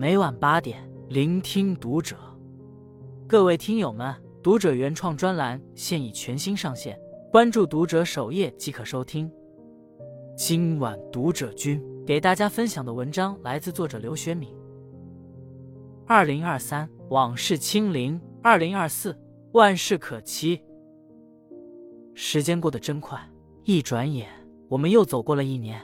每晚八点，聆听读者。各位听友们，读者原创专栏现已全新上线，关注读者首页即可收听。今晚读者君给大家分享的文章来自作者刘学敏。二零二三往事清零，二零二四万事可期。时间过得真快，一转眼我们又走过了一年。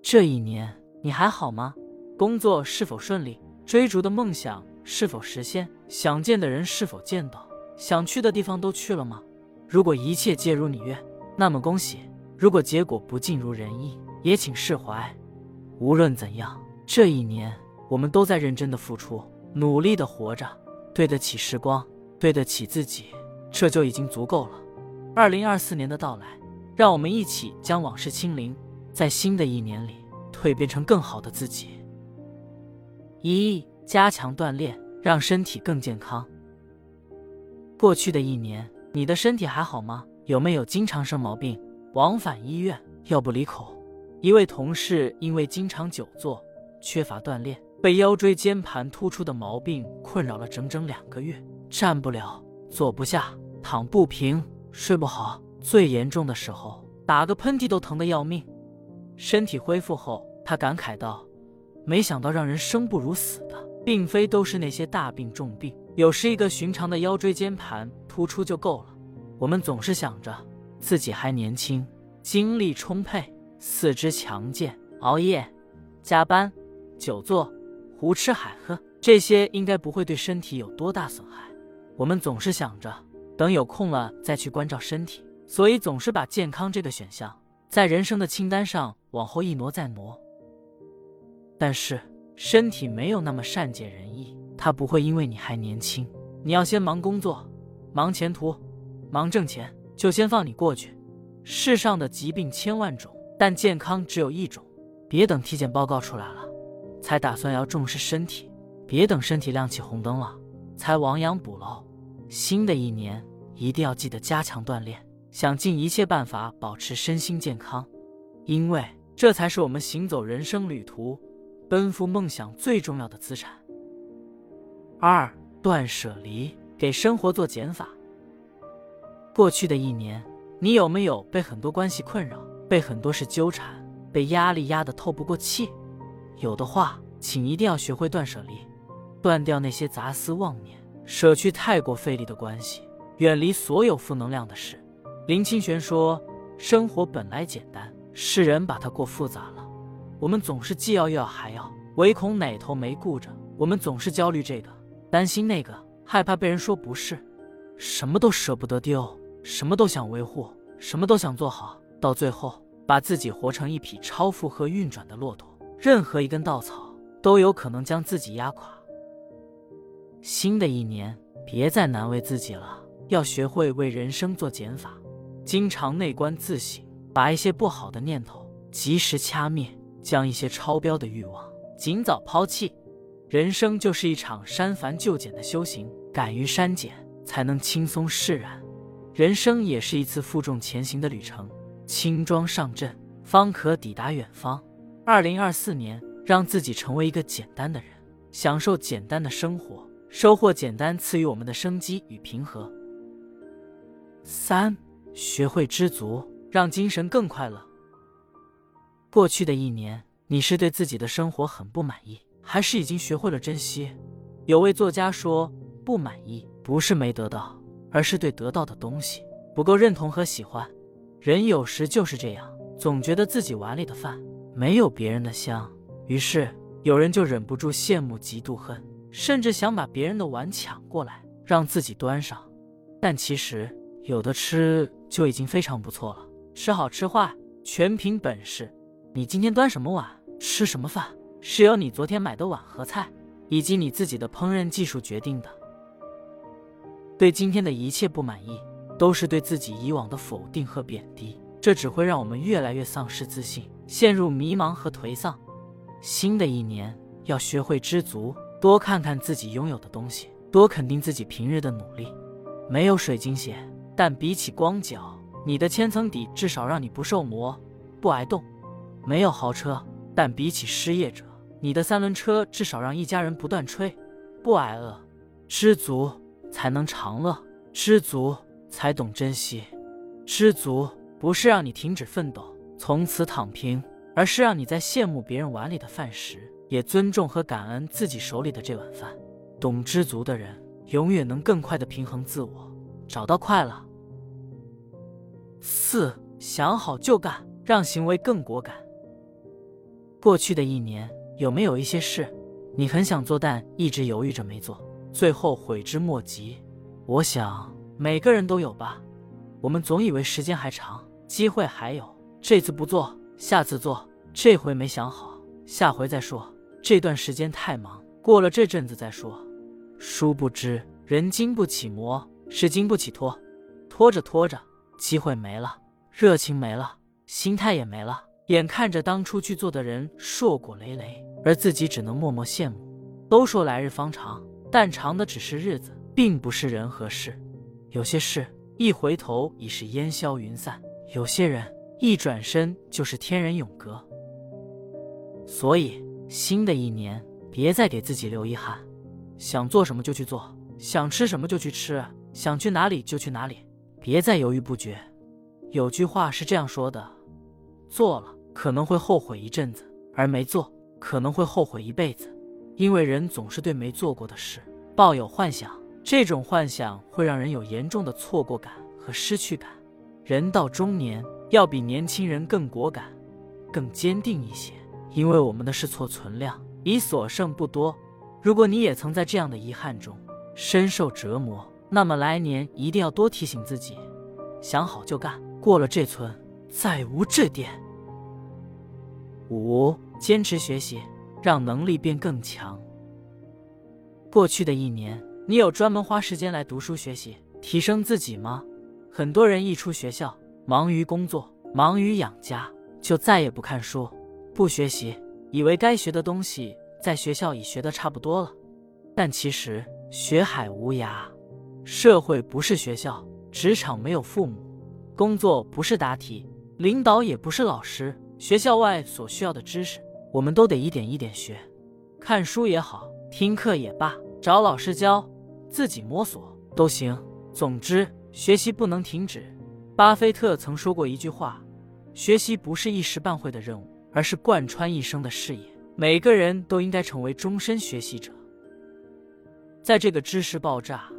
这一年你还好吗？工作是否顺利？追逐的梦想是否实现？想见的人是否见到？想去的地方都去了吗？如果一切皆如你愿，那么恭喜；如果结果不尽如人意，也请释怀。无论怎样，这一年我们都在认真的付出，努力的活着，对得起时光，对得起自己，这就已经足够了。二零二四年的到来，让我们一起将往事清零，在新的一年里蜕变成更好的自己。一加强锻炼，让身体更健康。过去的一年，你的身体还好吗？有没有经常生毛病，往返医院，药不离口？一位同事因为经常久坐，缺乏锻炼，被腰椎间盘突出的毛病困扰了整整两个月，站不了，坐不下，躺不平，睡不好。最严重的时候，打个喷嚏都疼得要命。身体恢复后，他感慨道。没想到让人生不如死的，并非都是那些大病重病，有时一个寻常的腰椎间盘突出就够了。我们总是想着自己还年轻，精力充沛，四肢强健，熬夜、加班、久坐、胡吃海喝，这些应该不会对身体有多大损害。我们总是想着等有空了再去关照身体，所以总是把健康这个选项在人生的清单上往后一挪再挪。但是身体没有那么善解人意，他不会因为你还年轻，你要先忙工作、忙前途、忙挣钱，就先放你过去。世上的疾病千万种，但健康只有一种。别等体检报告出来了，才打算要重视身体；别等身体亮起红灯了，才亡羊补牢。新的一年一定要记得加强锻炼，想尽一切办法保持身心健康，因为这才是我们行走人生旅途。奔赴梦想最重要的资产。二断舍离，给生活做减法。过去的一年，你有没有被很多关系困扰，被很多事纠缠，被压力压得透不过气？有的话，请一定要学会断舍离，断掉那些杂思妄念，舍去太过费力的关系，远离所有负能量的事。林清玄说：“生活本来简单，世人把它过复杂了。”我们总是既要又要还要，唯恐哪头没顾着。我们总是焦虑这个，担心那个，害怕被人说不是，什么都舍不得丢，什么都想维护，什么都想做好，到最后把自己活成一匹超负荷运转的骆驼，任何一根稻草都有可能将自己压垮。新的一年，别再难为自己了，要学会为人生做减法，经常内观自省，把一些不好的念头及时掐灭。将一些超标的欲望尽早抛弃，人生就是一场删繁就简的修行，敢于删减，才能轻松释然。人生也是一次负重前行的旅程，轻装上阵，方可抵达远方。二零二四年，让自己成为一个简单的人，享受简单的生活，收获简单赐予我们的生机与平和。三，学会知足，让精神更快乐。过去的一年，你是对自己的生活很不满意，还是已经学会了珍惜？有位作家说：“不满意不是没得到，而是对得到的东西不够认同和喜欢。”人有时就是这样，总觉得自己碗里的饭没有别人的香，于是有人就忍不住羡慕、嫉妒、恨，甚至想把别人的碗抢过来让自己端上。但其实有的吃就已经非常不错了，吃好吃坏全凭本事。你今天端什么碗，吃什么饭，是由你昨天买的碗和菜，以及你自己的烹饪技术决定的。对今天的一切不满意，都是对自己以往的否定和贬低，这只会让我们越来越丧失自信，陷入迷茫和颓丧。新的一年要学会知足，多看看自己拥有的东西，多肯定自己平日的努力。没有水晶鞋，但比起光脚，你的千层底至少让你不受磨，不挨冻。没有豪车，但比起失业者，你的三轮车至少让一家人不断吹，不挨饿。知足才能长乐，知足才懂珍惜。知足不是让你停止奋斗，从此躺平，而是让你在羡慕别人碗里的饭时，也尊重和感恩自己手里的这碗饭。懂知足的人，永远能更快的平衡自我，找到快乐。四想好就干，让行为更果敢。过去的一年。有没有一些事，你很想做，但一直犹豫着没做，最后悔之莫及？我想每个人都有吧。我们总以为时间还长，机会还有，这次不做，下次做；这回没想好，下回再说。这段时间太忙，过了这阵子再说。殊不知，人经不起磨，是经不起拖，拖着拖着，机会没了，热情没了，心态也没了。眼看着当初去做的人硕果累累，而自己只能默默羡慕。都说来日方长，但长的只是日子，并不是人和事。有些事一回头已是烟消云散，有些人一转身就是天人永隔。所以，新的一年别再给自己留遗憾，想做什么就去做，想吃什么就去吃，想去哪里就去哪里，别再犹豫不决。有句话是这样说的：做了。可能会后悔一阵子，而没做可能会后悔一辈子，因为人总是对没做过的事抱有幻想，这种幻想会让人有严重的错过感和失去感。人到中年要比年轻人更果敢、更坚定一些，因为我们的试错存量已所剩不多。如果你也曾在这样的遗憾中深受折磨，那么来年一定要多提醒自己，想好就干，过了这村再无这店。五，坚持学习，让能力变更强。过去的一年，你有专门花时间来读书学习，提升自己吗？很多人一出学校，忙于工作，忙于养家，就再也不看书、不学习，以为该学的东西在学校已学得差不多了。但其实，学海无涯，社会不是学校，职场没有父母，工作不是答题，领导也不是老师。学校外所需要的知识，我们都得一点一点学。看书也好，听课也罢，找老师教，自己摸索都行。总之，学习不能停止。巴菲特曾说过一句话：“学习不是一时半会的任务，而是贯穿一生的事业。”每个人都应该成为终身学习者。在这个知识爆炸、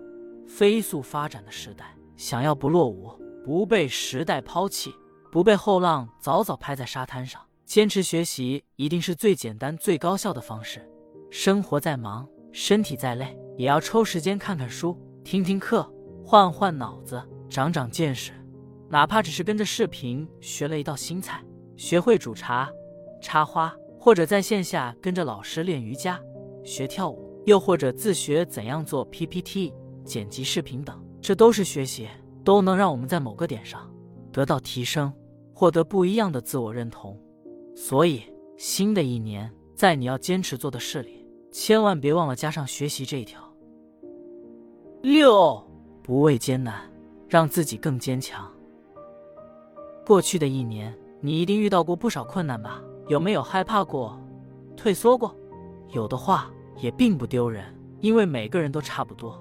飞速发展的时代，想要不落伍，不被时代抛弃。不被后浪早早拍在沙滩上，坚持学习一定是最简单、最高效的方式。生活再忙，身体再累，也要抽时间看看书、听听课，换换脑子，长长见识。哪怕只是跟着视频学了一道新菜，学会煮茶、插花，或者在线下跟着老师练瑜伽、学跳舞，又或者自学怎样做 PPT、剪辑视频等，这都是学习，都能让我们在某个点上得到提升。获得不一样的自我认同，所以新的一年，在你要坚持做的事里，千万别忘了加上学习这一条。六，不畏艰难，让自己更坚强。过去的一年，你一定遇到过不少困难吧？有没有害怕过、退缩过？有的话也并不丢人，因为每个人都差不多。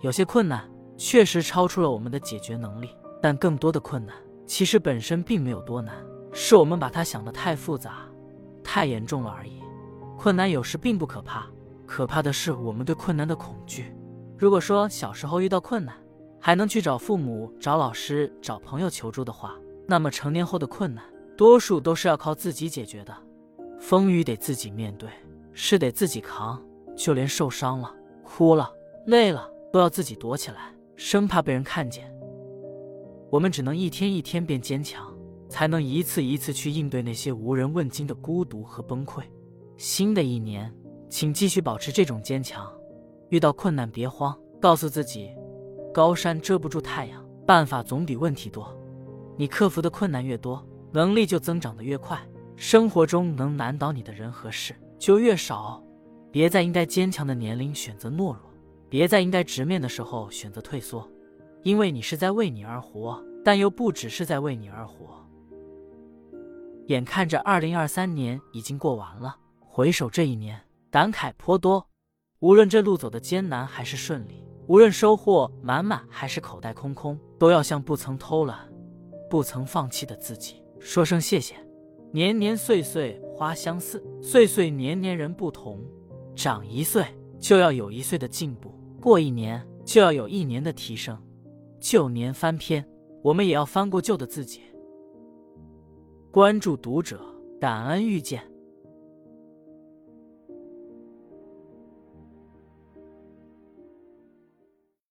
有些困难确实超出了我们的解决能力，但更多的困难。其实本身并没有多难，是我们把它想得太复杂、太严重了而已。困难有时并不可怕，可怕的是我们对困难的恐惧。如果说小时候遇到困难还能去找父母、找老师、找朋友求助的话，那么成年后的困难多数都是要靠自己解决的。风雨得自己面对，是得自己扛，就连受伤了、哭了、累了，都要自己躲起来，生怕被人看见。我们只能一天一天变坚强，才能一次一次去应对那些无人问津的孤独和崩溃。新的一年，请继续保持这种坚强。遇到困难别慌，告诉自己，高山遮不住太阳，办法总比问题多。你克服的困难越多，能力就增长的越快，生活中能难倒你的人和事就越少。别在应该坚强的年龄选择懦弱，别在应该直面的时候选择退缩。因为你是在为你而活，但又不只是在为你而活。眼看着二零二三年已经过完了，回首这一年，感慨颇多。无论这路走的艰难还是顺利，无论收获满满还是口袋空空，都要向不曾偷懒、不曾放弃的自己说声谢谢。年年岁岁花相似，岁岁年年人不同。长一岁就要有一岁的进步，过一年就要有一年的提升。旧年翻篇，我们也要翻过旧的自己。关注读者，感恩遇见。